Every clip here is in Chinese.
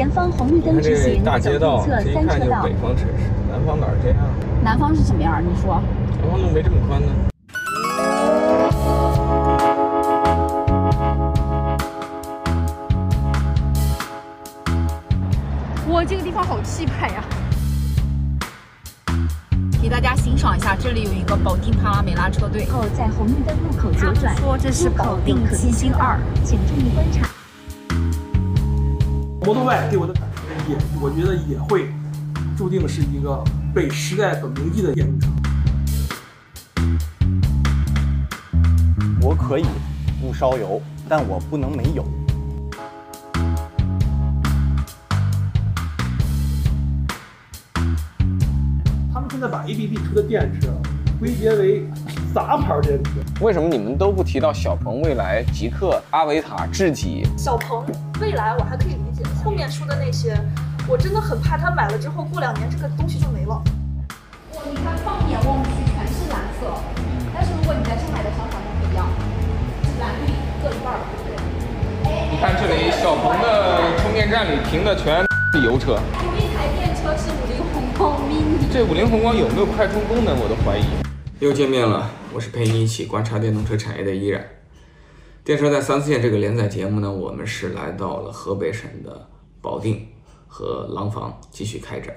前方红绿灯直行，大街道，这一看就北方城市，南方哪儿这样？南方是什么样？你说？南方路没这么宽呢。哇，这个地方好气派呀！给大家欣赏一下，这里有一个保定帕拉梅拉车队。后在红绿灯路口左转。说这是保定七星二，请注意观察。摩托 Y 给我的感觉也，我觉得也会注定是一个被时代所铭记的电动车。我可以不烧油，但我不能没有。他们现在把 ABB 出的电池归结为杂牌电池。为什么你们都不提到小鹏、蔚来、极客、阿维塔、智己？小鹏、蔚来我还可以。后面说的那些，我真的很怕他买了之后过两年这个东西就没了。哇，你看放眼望去全是蓝色，但是如果你在上海的想法就不一样，蓝绿各一半，对不对？看这里，小鹏的充电站里停的全是油车。有一台电车是五菱宏光 mini，这五菱宏光有没有快充功能，我都怀疑。又见面了，我是陪你一起观察电动车产业的依然。电车在三四线这个连载节目呢，我们是来到了河北省的保定和廊坊继续开展。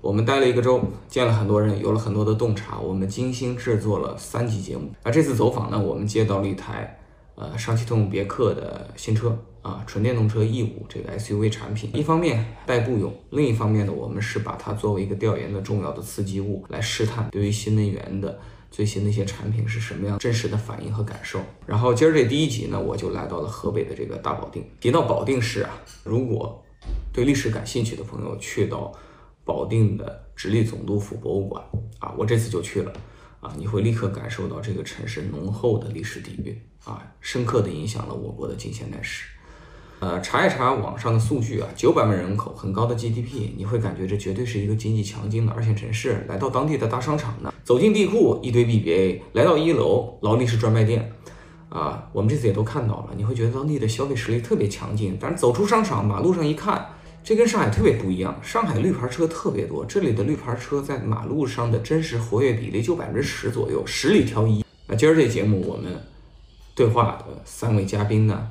我们待了一个周，见了很多人，有了很多的洞察。我们精心制作了三集节目。那这次走访呢，我们接到了一台呃上汽通用别克的新车啊，纯电动车 E 五这个 SUV 产品。一方面代步用，另一方面呢，我们是把它作为一个调研的重要的刺激物来试探对于新能源的。最新的一些产品是什么样真实的反应和感受？然后今儿这第一集呢，我就来到了河北的这个大保定。提到保定市啊，如果对历史感兴趣的朋友去到保定的直隶总督府博物馆啊，我这次就去了啊，你会立刻感受到这个城市浓厚的历史底蕴啊，深刻的影响了我国的近现代史。呃，查一查网上的数据啊，九百万人口，很高的 GDP，你会感觉这绝对是一个经济强劲的二线城市。来到当地的大商场呢，走进地库，一堆 BBA；来到一楼，劳力士专卖店，啊，我们这次也都看到了，你会觉得当地的消费实力特别强劲。但是走出商场，马路上一看，这跟上海特别不一样。上海绿牌车特别多，这里的绿牌车在马路上的真实活跃比例就百分之十左右，十里挑一。那今儿这节目我们对话的三位嘉宾呢？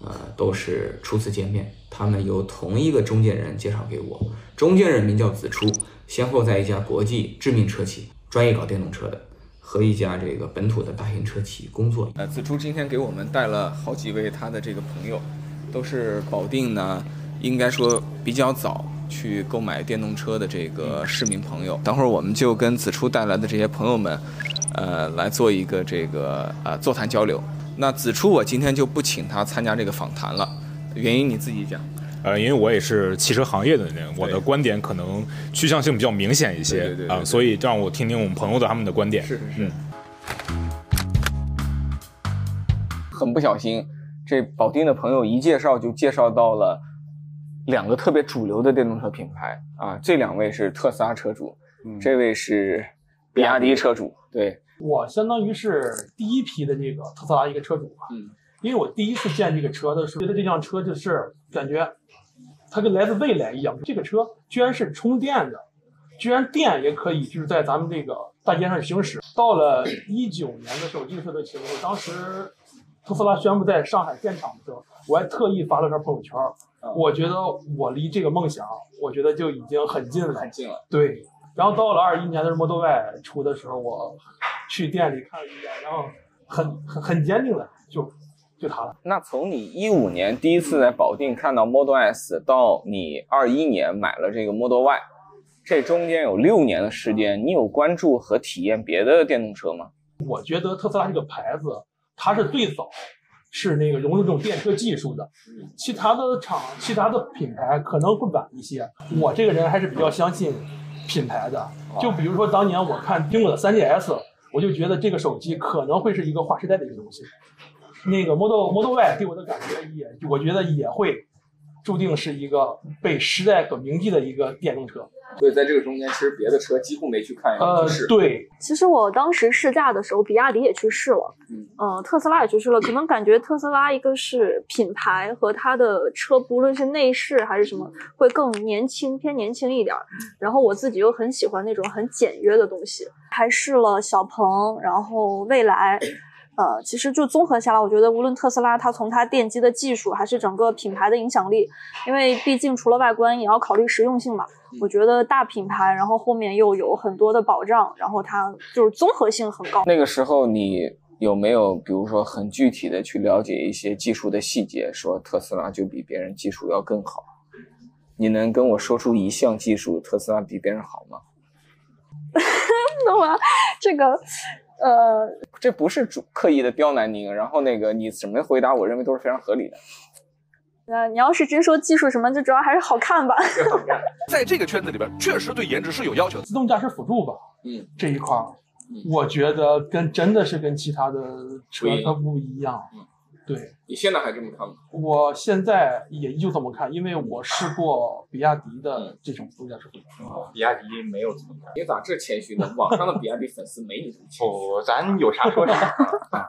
呃，都是初次见面，他们由同一个中间人介绍给我。中间人名叫子初，先后在一家国际知名车企，专业搞电动车的，和一家这个本土的大型车企工作。呃，子初今天给我们带了好几位他的这个朋友，都是保定呢，应该说比较早去购买电动车的这个市民朋友。等会儿我们就跟子初带来的这些朋友们，呃，来做一个这个呃座谈交流。那子初，我今天就不请他参加这个访谈了，原因你自己讲。呃，因为我也是汽车行业的人，我的观点可能趋向性比较明显一些啊，所以让我听听我们朋友的他们的观点。是是是。很不小心，这保定的朋友一介绍就介绍到了两个特别主流的电动车品牌啊，这两位是特斯拉车主，这位是比亚迪车主，对。我相当于是第一批的这个特斯拉一个车主吧，嗯，因为我第一次见这个车的时候，觉得这辆车就是感觉它跟来自未来一样。这个车居然是充电的，居然电也可以就是在咱们这个大街上行驶。到了一九年的时候，这个车的情况，当时特斯拉宣布在上海建厂的时候，我还特意发了条朋友圈，我觉得我离这个梦想，我觉得就已经很近了，很近了。对，然后到了二一年的，Model Y 出的时候，我。去店里看了一眼，然后很很很坚定的就就它了。那从你一五年第一次在保定看到 Model S 到你二一年买了这个 Model Y，这中间有六年的时间，你有关注和体验别的电动车吗？我觉得特斯拉这个牌子，它是最早是那个融入这种电车技术的，其他的厂、其他的品牌可能会晚一些。我这个人还是比较相信品牌的，就比如说当年我看苹果的 3GS。我就觉得这个手机可能会是一个划时代的一个东西，那个 Model Model Y 给我的感觉也，我觉得也会注定是一个被时代所铭记的一个电动车。所以在这个中间，其实别的车几乎没去看，呃，对。其实我当时试驾的时候，比亚迪也去试了，嗯，呃，特斯拉也去试了。可能感觉特斯拉一个是品牌和它的车，不论是内饰还是什么，会更年轻，偏年轻一点。然后我自己又很喜欢那种很简约的东西，还试了小鹏，然后蔚来。呃，其实就综合下来，我觉得无论特斯拉，它从它电机的技术，还是整个品牌的影响力，因为毕竟除了外观，也要考虑实用性嘛。我觉得大品牌，然后后面又有很多的保障，然后它就是综合性很高。那个时候你有没有，比如说很具体的去了解一些技术的细节，说特斯拉就比别人技术要更好？你能跟我说出一项技术特斯拉比别人好吗？那么？这个。呃，这不是主刻意的刁难您，然后那个你怎么回答，我认为都是非常合理的。那，你要是真说技术什么，就主要还是好看吧。在这个圈子里边，确实对颜值是有要求的。自动驾驶辅助吧，嗯，这一块儿，我觉得跟真的是跟其他的车它不一样。对，你现在还这么看吗？我现在也依旧这么看，因为我试过比亚迪的这种自动驾驶辅助。比亚迪没有自动驾驶，你咋这谦虚呢？网上的比亚迪粉丝没你这么谦虚。不，咱有啥说啥。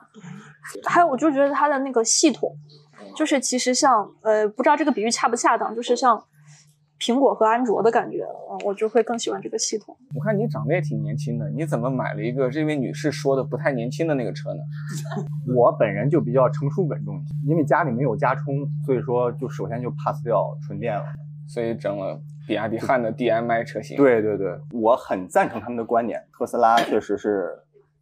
还有，我就觉得它的那个系统，就是其实像呃，不知道这个比喻恰不恰当，就是像。苹果和安卓的感觉，嗯，我就会更喜欢这个系统。我看你长得也挺年轻的，你怎么买了一个这位女士说的不太年轻的那个车呢？我本人就比较成熟稳重，因为家里没有家充，所以说就首先就 pass 掉纯电了，所以整了比亚迪汉的 DMI 车型。对对对，我很赞成他们的观点，特斯拉确实是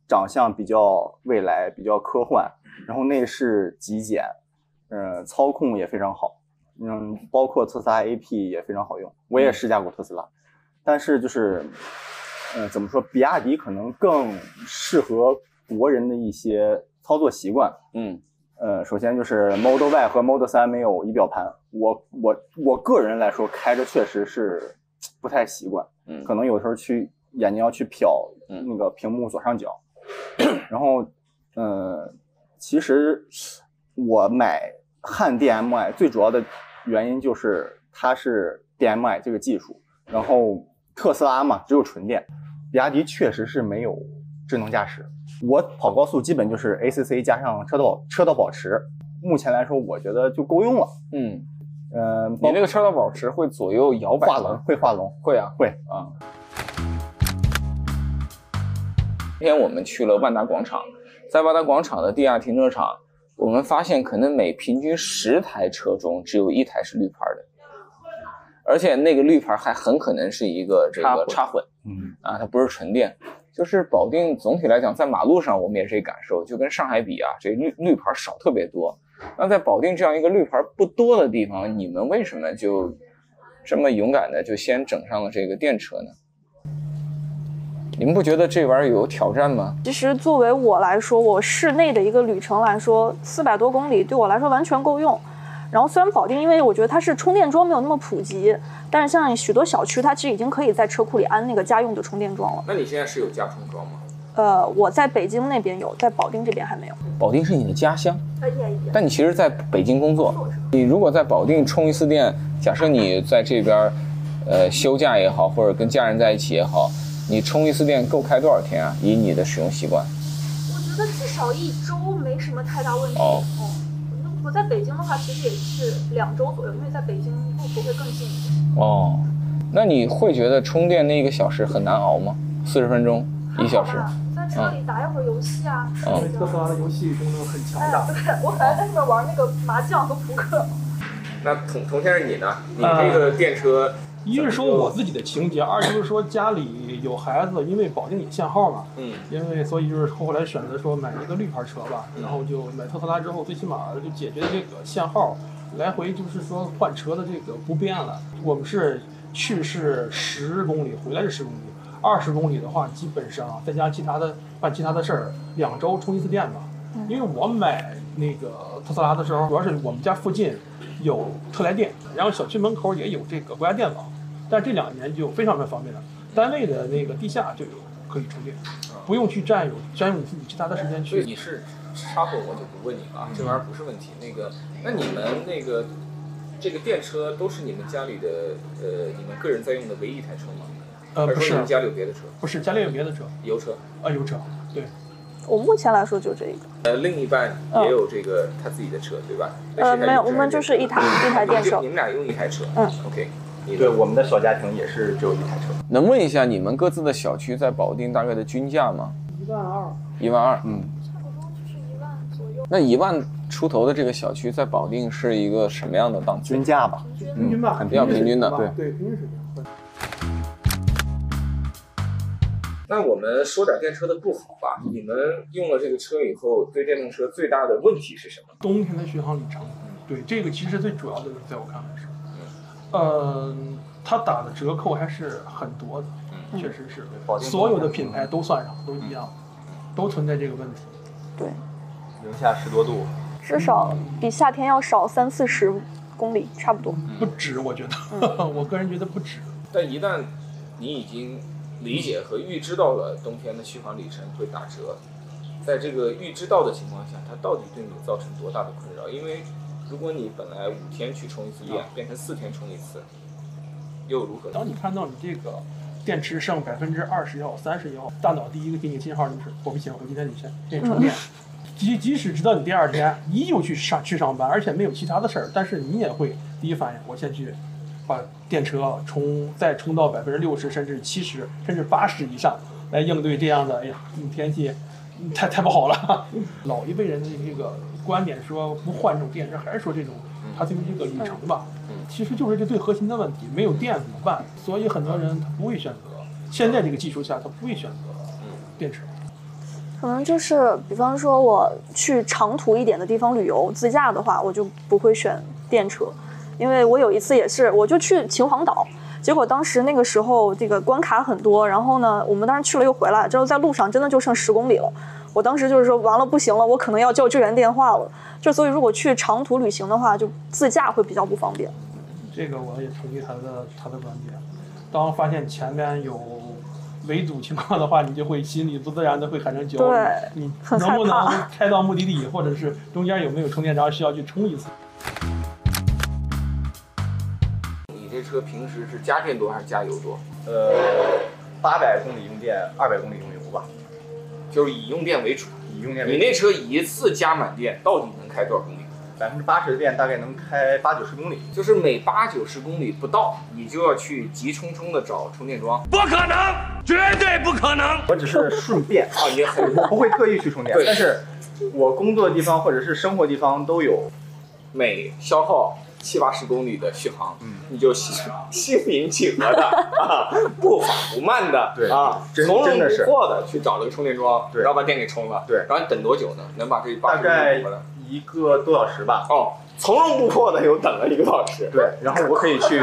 长相比较未来，比较科幻，然后内饰极简，嗯，操控也非常好。嗯，包括特斯拉 AP 也非常好用，我也试驾过特斯拉，但是就是，呃，怎么说，比亚迪可能更适合国人的一些操作习惯。嗯，呃，首先就是 Model Y 和 Model 3没有仪表盘，我我我个人来说开着确实是不太习惯。嗯，可能有时候去眼睛要去瞟那个屏幕左上角，然后，呃，其实我买。汉 DMI 最主要的原因就是它是 DMI 这个技术，然后特斯拉嘛只有纯电，比亚迪确实是没有智能驾驶。我跑高速基本就是 ACC 加上车道车道保持，目前来说我觉得就够用了。嗯，呃，你那个车道保持会左右摇摆画龙会画龙会啊会啊。今天我们去了万达广场，在万达广场的地下停车场。我们发现，可能每平均十台车中只有一台是绿牌的，而且那个绿牌还很可能是一个这个插混，嗯啊，它不是纯电。就是保定总体来讲，在马路上我们也是感受，就跟上海比啊，这绿绿牌少特别多。那在保定这样一个绿牌不多的地方，你们为什么就这么勇敢的就先整上了这个电车呢？你们不觉得这玩意儿有挑战吗？其实作为我来说，我室内的一个旅程来说，四百多公里对我来说完全够用。然后虽然保定，因为我觉得它是充电桩没有那么普及，但是像许多小区，它其实已经可以在车库里安那个家用的充电桩了。那你现在是有家充桩吗？呃，我在北京那边有，在保定这边还没有。保定是你的家乡，但你其实在北京工作。你如果在保定充一次电，假设你在这边，呃，休假也好，或者跟家人在一起也好。你充一次电够开多少天啊？以你的使用习惯，我觉得至少一周没什么太大问题。哦，那我在北京的话，其实也是两周左右，因为在北京路途会更近一点。哦，那你会觉得充电那一个小时很难熬吗？四十分钟，一小时，在车里打一会儿游戏啊。嗯，特斯拉的游戏功能很强大。对，我还在那边玩那个麻将和扑克。那童童先生你呢？你这个电车？一是说我自己的情节，二就是说家里有孩子，因为保定也限号嘛，嗯，因为所以就是后来选择说买一个绿牌车吧，然后就买特斯拉之后，最起码就解决这个限号，来回就是说换车的这个不便了。我们是去是十公里，回来是十公里，二十公里的话，基本上再加其他的办其他的事儿，两周充一次电吧。因为我买那个特斯拉的时候，主要是我们家附近有特来电，然后小区门口也有这个国家电网。但这两年就非常的方便了，单位的那个地下就有可以充电，不用去占用占用你自己其他的时间去。你是插混我就不问你了，这玩意儿不是问题。那个，那你们那个这个电车都是你们家里的呃你们个人在用的唯一一台车吗？呃，不是家里有别的车？不是，家里有别的车，油车？啊，油车，对，我目前来说就这一个。呃，另一半也有这个他自己的车，对吧？呃，没有我们就是一台一台电车你。们俩用一台车。嗯，OK。你对，我们的小家庭也是只有一台车。能问一下你们各自的小区在保定大概的均价吗？一万二，一万二。嗯，差不多就是一万左右那一万出头的这个小区在保定是一个什么样的档次？均价吧，平均吧，很比较平均的对对对，平均水平。那我们说点电车的不好吧。你们用了这个车以后，对电动车最大的问题是什么？冬天的续航里程，对这个其实最主要的，在我看来是，呃，它打的折扣还是很多的，确实是所有的品牌都算上，都一样，都存在这个问题。对，零下十多度，至少比夏天要少三四十公里，差不多。不止，我觉得，我个人觉得不止。但一旦你已经理解和预知到了冬天的续航里程会打折，在这个预知到的情况下，它到底对你造成多大的困扰？因为如果你本来五天去充一次电，变成四天充一次，又如何？当你看到你这个电池剩百分之二十也好，三十也好，大脑第一个给你信号就是我不行，我今天得先给你充电。即即使知道你第二天依旧去上去上班，而且没有其他的事儿，但是你也会第一反应，我先去把电车充再充到百分之六十，甚至七十，甚至八十以上，来应对这样的哎呀，嗯天气嗯太太不好了。老一辈人的这个观点说不换这种电池，还是说这种它这个这个里程吧，其实就是这最核心的问题，没有电怎么办？所以很多人他不会选择，现在这个技术下他不会选择电池。可能就是，比方说我去长途一点的地方旅游自驾的话，我就不会选电车，因为我有一次也是，我就去秦皇岛，结果当时那个时候这个关卡很多，然后呢，我们当时去了又回来，之后在路上真的就剩十公里了，我当时就是说完了不行了，我可能要叫救援电话了，就所以如果去长途旅行的话，就自驾会比较不方便。这个我也同意他的他的观点。当发现前面有围堵情况的话，你就会心里不自然的会产生焦虑对。你很能不能开到目的地，或者是中间有没有充电桩需要去充一次？你这车平时是加电多还是加油多？呃，八百公里用电，二百公里用油吧，就是以用电为主。以用电为主。你那车一次加满电到底能开多少公里？百分之八十的电大概能开八九十公里。就是每八九十公里不到，你就要去急冲冲的找充电桩。不可能，绝对不可能。我只是顺便，啊，也很 我不会特意去充电对，但是我工作的地方或者是生活地方都有。每消耗七八十公里的续航，嗯你就心心平气和的啊，步伐不慢的对啊，真从容不迫的去找了个充电桩，对然后把电给充了，对然后你等多久呢？能把这八十公大概里回来？一个多小时吧。哦，从容不迫的又等了一个多小时。对，然后我可以去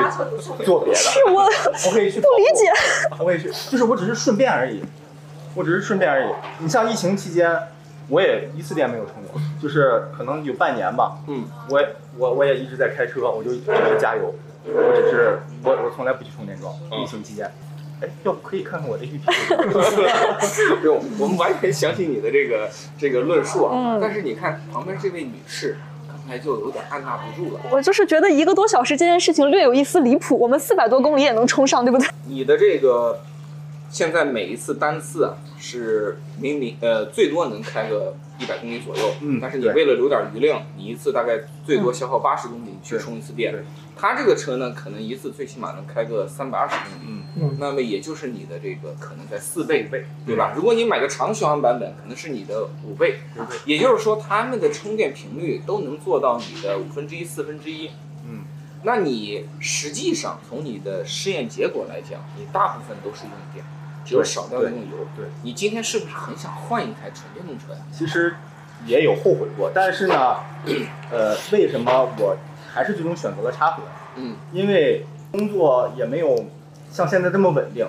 做别的，我我可以去不理解，我可以去，就是我只是顺便而已，我只是顺便而已。你像疫情期间，我也一次电没有充过，就是可能有半年吧。嗯，我也我我也一直在开车，我就只是加油，我只是我我从来不去充电桩。嗯疫情期间，哎，要不可以看看我的 APP？不用，我们完全相信你的这个这个论述啊。嗯但是你看旁边这位女士，刚才就有点按捺不住了。我就是觉得一个多小时这件事情略有一丝离谱。我们四百多公里也能冲上，对不对？你的这个现在每一次单次啊是明明呃最多能开个一百公里左右，嗯但是你为了留点余量，你一次大概最多消耗八十公里去充一次电对。它这个车呢，可能一次最起码能开个三百二十公里，嗯。嗯。那么也就是你的这个可能在四倍倍，对吧？如果你买个长续航版本，可能是你的五倍，也就是说他们的充电频率都能做到你的五分之一、四分之一。嗯，那你实际上从你的试验结果来讲，你大部分都是用电，只有少量的用油。对，你今天是不是很想换一台纯电动车呀？其实也有后悔过，但是呢，呃，为什么我还是最终选择了插混？嗯，因为工作也没有像现在这么稳定。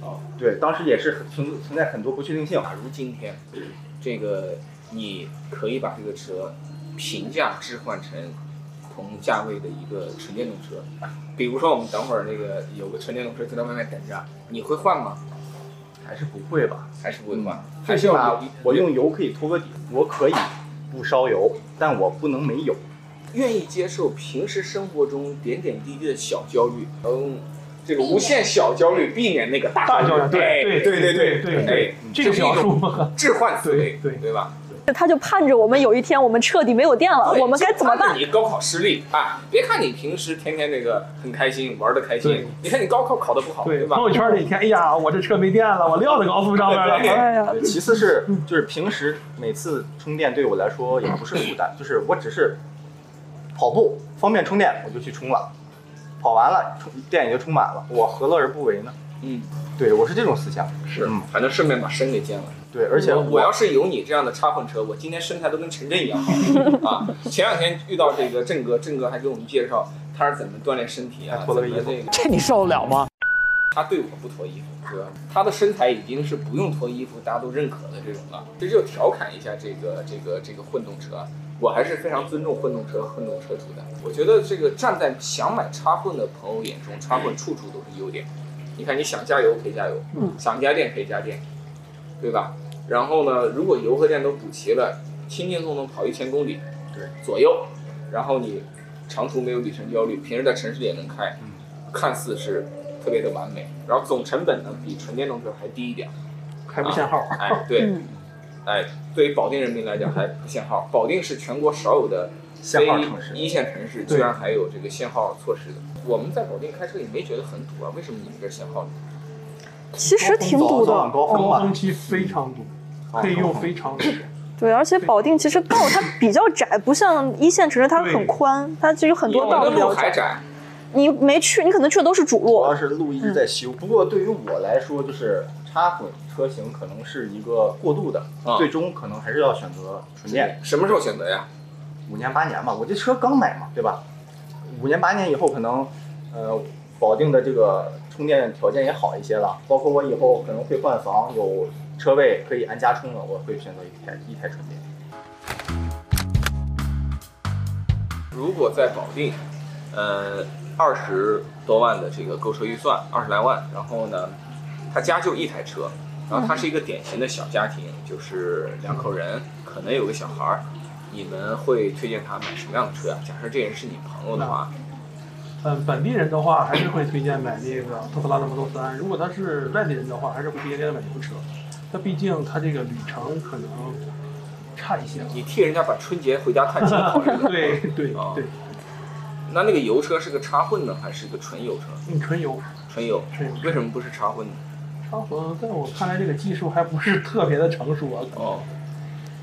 哦，对，当时也是很存存在很多不确定性。假如今天这个你可以把这个车平价置换成同价位的一个纯电动车，比如说我们等会儿那个有个纯电动车就在外面等着，你会换吗？还是不会吧？还是不会换？还最起码是要有我用油可以拖个底，我可以不烧油，但我不能没油。愿意接受平时生活中点点滴滴的小焦虑，嗯，这个无限小焦虑，避免那个大大焦虑，对哎对对对对对对，这个是一种置换思维，对对对吧？他就盼着我们有一天我们彻底没有电了，我们该怎么办？你高考失利啊！别看你平时天天这个很开心，玩的开心对，你看你高考考的不好，对吧？朋友圈那天，哎呀，我这车没电了，我撂在高速上面了，对哎呀，其次是就是平时每次充电对我来说也不是负担，就是我只是跑步方便充电我就去充了，跑完了充电也就充满了，我何乐而不为呢？嗯，对我是这种思想。是嗯，反正顺便把身给健了。对，而且我我要是有你这样的插混车，我今天身材都跟陈真一样好 啊！前两天遇到这个郑哥，郑哥还给我们介绍他是怎么锻炼身体啊，还脱了个衣服这个这你受得了吗？他对我不脱衣服，是吧？他的身材已经是不用脱衣服，大家都认可的这种了。这就调侃一下这个这个这个混动车，我还是非常尊重混动车、混动车主的。我觉得这个站在想买插混的朋友眼中，插混处处都是优点。你看，你想加油可以加油，想加电可以加电，对吧？然后呢，如果油和电都补齐了，轻轻松松跑一千公里，对左右，然后你长途没有里程焦虑，平时在城市里也能开，看似是特别的完美。然后总成本呢比纯电动车还低一点，还不限号，哎，对，嗯哎，对于保定人民来讲还不限号，保定是全国少有的非限号城市一线城市，居然还有这个限号措施的。我们在保定开车也没觉得很堵啊，为什么你们这儿限号呢？其实挺堵的，高峰期非常堵，可以用非常堵。对，而且保定其实道它比较窄，不像一线城市它很宽，它其实有很多道比较窄。路还窄，你没去，你可能去的都是主路主要。是路一直在修。不过对于我来说，就是插混车型可能是一个过渡的，啊最终可能还是要选择纯电。什么时候选择呀？五年八年吧，我这车刚买嘛，对吧？五年八年以后可能，呃，保定的这个充电条件也好一些了，包括我以后可能会换房，有车位可以安家充了，我会选择一台一台纯电。如果在保定，呃，二十多万的这个购车预算，二十来万，然后呢，他家就一台车，然后他是一个典型的小家庭，就是两口人，可能有个小孩儿，你们会推荐他买什么样的车呀？假设这人是你朋友的话，嗯，本地人的话还是会推荐买那个特斯拉的 Model 3。如果他是外地人的话，还是会推荐给他买油车。那毕竟他这个旅程可能差一些。你替人家把春节回家探亲考虑了。对对啊对，那那个油车是个插混呢，还是个纯油车？嗯，纯油。纯油。纯油为什么不是插混呢？插混在我看来，这个技术还不是特别的成熟啊。哦，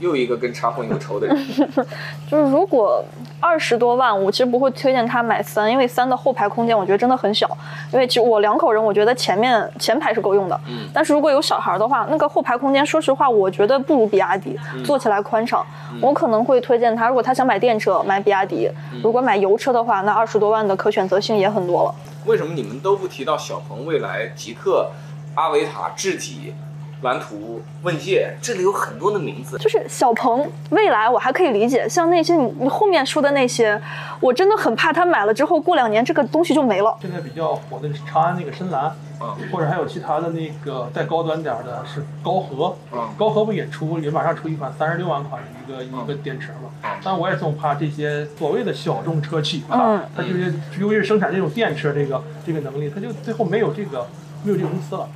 又一个跟插混有仇的人。就是如果二十多万，我其实不会推荐他买三，因为三的后排空间我觉得真的很小。因为其实我两口人，我觉得前面前排是够用的。嗯但是如果有小孩的话，那个后排空间，说实话，我觉得不如比亚迪，嗯坐起来宽敞。我可能会推荐他，如果他想买电车，买比亚迪；嗯如果买油车的话，那二十多万的可选择性也很多了。为什么你们都不提到小鹏、蔚来、极客、阿维塔、智己、蓝图、问界？这里有很多的名字。就是小鹏、未来，我还可以理解，像那些你你后面说的那些，我真的很怕他买了之后过两年这个东西就没了。现在比较火的是长安那个深蓝，嗯或者还有其他的那个再高端点的是高和，嗯高和不也出也马上出一款三十六万款的一个一个电池嘛嗯？但我也总怕这些所谓的小众车企啊嗯，它就是由于是生产这种电池这个这个能力，它就最后没有这个没有这个公司了。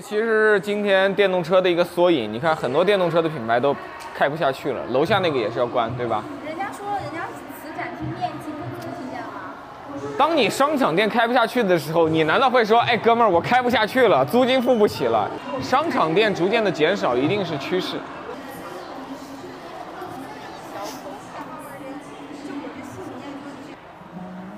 其实是今天电动车的一个缩影。你看，很多电动车的品牌都开不下去了，楼下那个也是要关，对吧？人家说人家此展厅面积不足，听见了吗？当你商场店开不下去的时候，你难道会说，哎，哥们儿，我开不下去了，租金付不起了？商场店逐渐的减少，一定是趋势。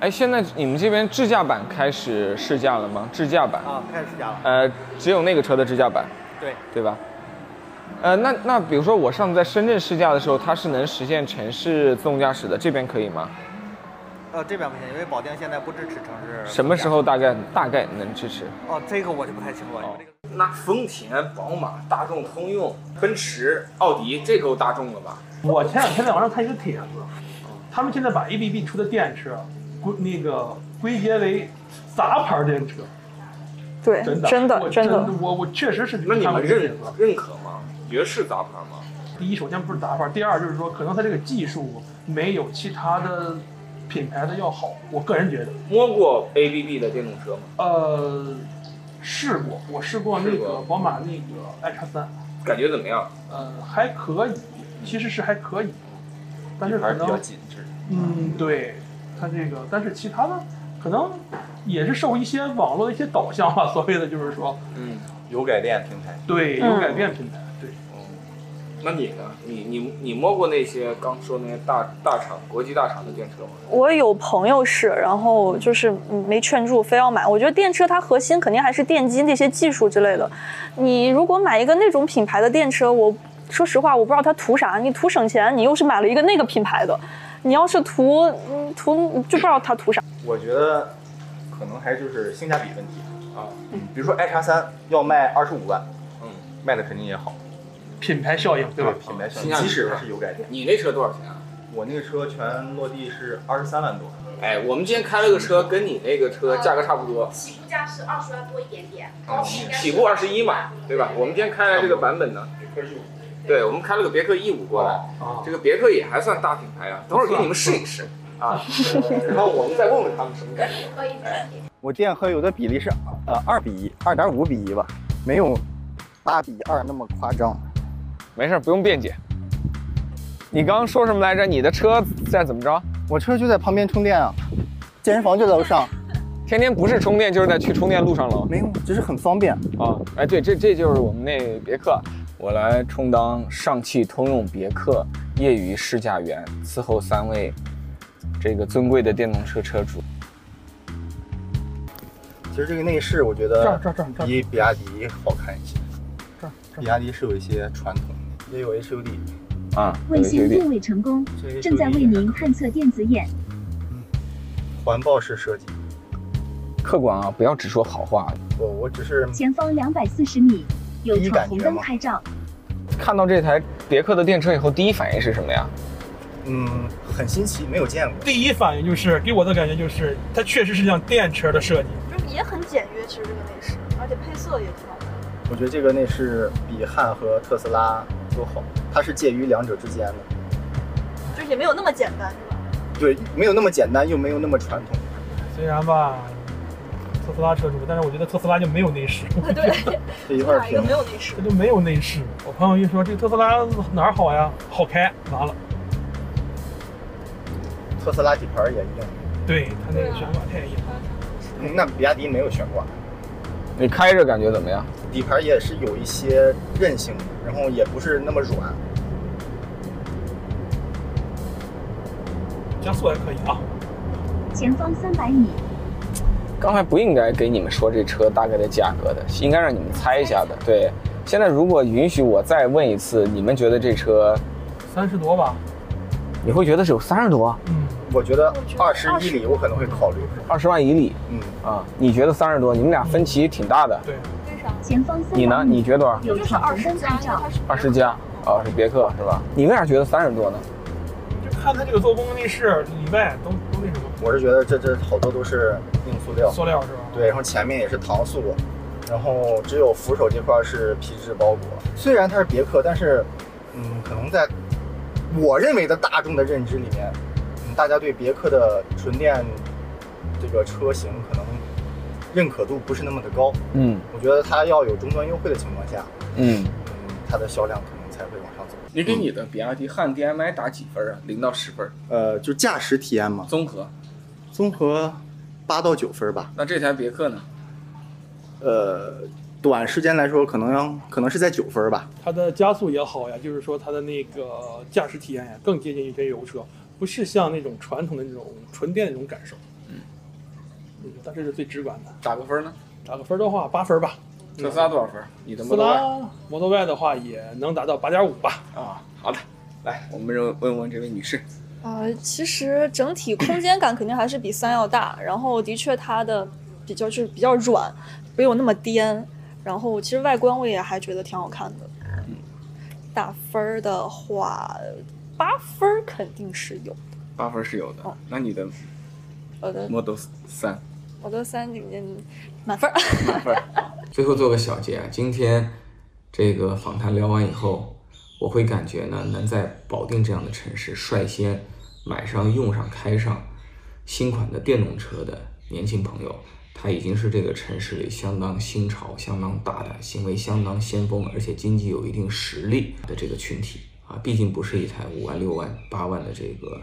哎，现在你们这边智驾版开始试驾了吗？智驾版，啊，开始试驾了。呃，只有那个车的智驾版，对，对吧？呃，那那比如说我上次在深圳试驾的时候，它是能实现城市自动驾驶的，这边可以吗？呃，这边不行，因为保定现在不支持城市。什么时候？大概大概能支持？哦，这个我就不太清楚了。那丰田、宝马、大众、通用、奔驰、奥迪，这够大众了吧？我前两天在网上看一个帖子，他们现在把 ABB 出的电池归那个归结为杂牌电车。对，真的，真的，我真的，我我确实是那你们认这个电子认可吗？觉得是杂牌吗？第一，首先不是杂牌；第二，就是说可能它这个技术没有其他的品牌的要好。我个人觉得，摸过 ABB 的电动车吗？呃，试过，我试过那个宝马那个 i 叉三，感觉怎么样？呃，还可以，其实是还可以，但是可还是比较能，紧致。嗯，对，它这个，但是其他的可能也是受一些网络的一些导向吧，所谓的就是说，嗯，油改电平台，对，嗯有改变平台，对。那你呢？你你你摸过那些刚说那些大大厂、国际大厂的电车吗？我有朋友是，然后就是嗯没劝住，非要买。我觉得电车它核心肯定还是电机那些技术之类的。你如果买一个那种品牌的电车，我说实话，我不知道它图啥。你图省钱，你又是买了一个那个品牌的；你要是图嗯图就不知道它图啥。我觉得可能还就是性价比问题啊。嗯，比如说 i 叉三要卖二十五万，嗯，卖的肯定也好，品牌效应，对吧？品牌效应即使它是油改电，你那车多少钱啊？我那个车全落地是二十三万多。哎，我们今天开了个车，跟你那个车价格差不多，起步价是二十万多一点点，啊，起起步二十一嘛，对吧？我们今天开的这个版本呢，对，我们开了个别克 E 五过来，啊，这个别克也还算大品牌啊，等会儿给你们试一试啊，然后我们再问问他们什么感觉。可以。我电和油的比例是呃二比一，二点五比一吧，没有八比二那么夸张。没事，不用辩解。你刚刚说什么来着？你的车在怎么着？我车就在旁边充电啊，健身房就在楼上，天天不是充电就是在去充电路上了。没有，只是很方便。啊，哎，对，这这就是我们那别克。我来充当上汽通用别克业余试驾员，伺候三位这个尊贵的电动车车主。其实这个内饰我觉得这儿这儿这儿比比亚迪好看一些，这儿比亚迪是有一些传统，也有 HUD，啊，卫星定位成功，正在为您探测电子眼。环抱式设计。客观啊，不要只说好话。我我只是前方两百四十米有第一闯红灯感觉吗拍照。看到这台别克的电车以后，第一反应是什么呀？嗯很新奇，没有见过。第一反应就是给我的感觉就是，它确实是辆电车的设计。就是也很简约，其实这个内饰，而且配色也挺好看。我觉得这个内饰比汉和特斯拉都好，它是介于两者之间的。就是也没有那么简单，是吧？对，没有那么简单，又没有那么传统。虽然吧，特斯拉车主，但是我觉得特斯拉就没有内饰，对，这一块屏没有内饰它。就没有内饰。我朋友一说这个特斯拉哪儿好呀？好开，完了，特斯拉底盘也硬，对它那个悬挂太硬。嗯那比亚迪没有悬挂，你开着感觉怎么样？底盘也是有一些韧性的，然后也不是那么软。加速还可以啊。前方三百米刚才不应该给你们说这车大概的价格的，应该让你们猜一下的。对，现在如果允许我再问一次，你们觉得这车，三十多吧，你会觉得是有三十多，嗯，我觉得二十一里我可能会考虑。二十万以里嗯，啊？你觉得三十多？你们俩分歧挺大的。对，前方三你呢？你觉得多少？有闯红灯拍照。二十加啊，是别克是吧？你为啥觉得三十多呢？就看它这个做工内饰里外都我是觉得这这好多都是硬塑料，塑料是吧？对，然后前面也是搪塑，然后只有扶手这块是皮质包裹。虽然它是别克，但是，嗯，可能在我认为的大众的认知里面，嗯，大家对别克的纯电这个车型可能认可度不是那么的高。嗯我觉得它要有终端优惠的情况下，嗯，嗯，它的销量可能才会往上走。你给你的比亚迪汉 DMI 打几分啊？零到十分，呃，就驾驶体验嘛，综合。综合八到九分吧。那这台别克呢？呃，短时间来说，可能可能是在九分吧。它的加速也好呀，就是说它的那个驾驶体验呀，更接近于这油车，不是像那种传统的那种纯电那种感受。嗯，嗯，但这是最直观的。打个分呢？打个分的话，八分吧。特斯拉多少分？你的特斯 Model Y 拉 Model Y 的话也能达到八点五吧。啊，好的，来，我们问问问这位女士，呃，其实整体空间感肯定还是比三要大，然后的确它的比较就是比较软，没有那么颠，然后其实外观我也还觉得挺好看的。嗯，打分儿的话，八分儿肯定是有的。八分是有的。哦那你的我的 Model 三，我的三里面满分儿。满分儿。最后做个小结啊，今天这个访谈聊完以后，我会感觉呢，能在保定这样的城市率先买上、用上、开上新款的电动车的年轻朋友，他已经是这个城市里相当新潮、相当大胆、行为相当先锋，而且经济有一定实力的这个群体啊，毕竟不是一台五万、六万、八万的这个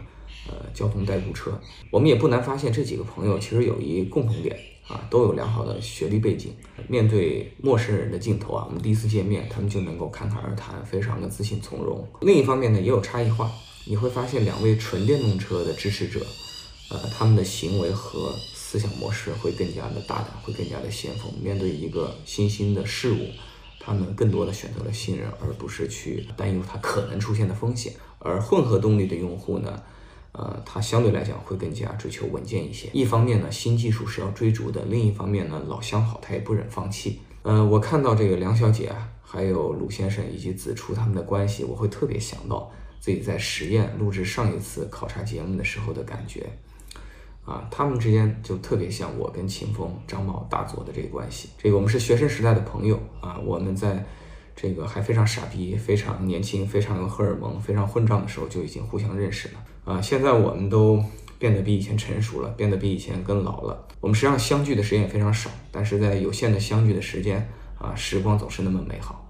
呃交通代步车。我们也不难发现，这几个朋友其实有一共同点。啊，都有良好的学历背景，面对陌生人的镜头啊，我们第一次见面，他们就能够侃侃而谈，非常的自信从容。另一方面呢，也有差异化，你会发现两位纯电动车的支持者，呃，他们的行为和思想模式会更加的大胆，会更加的先锋。面对一个新兴的事物，他们更多的选择了信任，而不是去担忧它可能出现的风险。而混合动力的用户呢？呃，它相对来讲会更加追求稳健一些。一方面呢，新技术是要追逐的；另一方面呢，老相好他也不忍放弃。呃，我看到这个梁小姐啊，还有鲁先生以及子初他们的关系，我会特别想到自己在实验录制上一次考察节目的时候的感觉。啊，他们之间就特别像我跟秦风、张茂、大佐的这个关系。这个我们是学生时代的朋友啊，我们在这个还非常傻逼、非常年轻、非常有荷尔蒙、非常混账的时候就已经互相认识了。啊，现在我们都变得比以前成熟了，变得比以前更老了。我们实际上相聚的时间也非常少，但是在有限的相聚的时间啊，时光总是那么美好。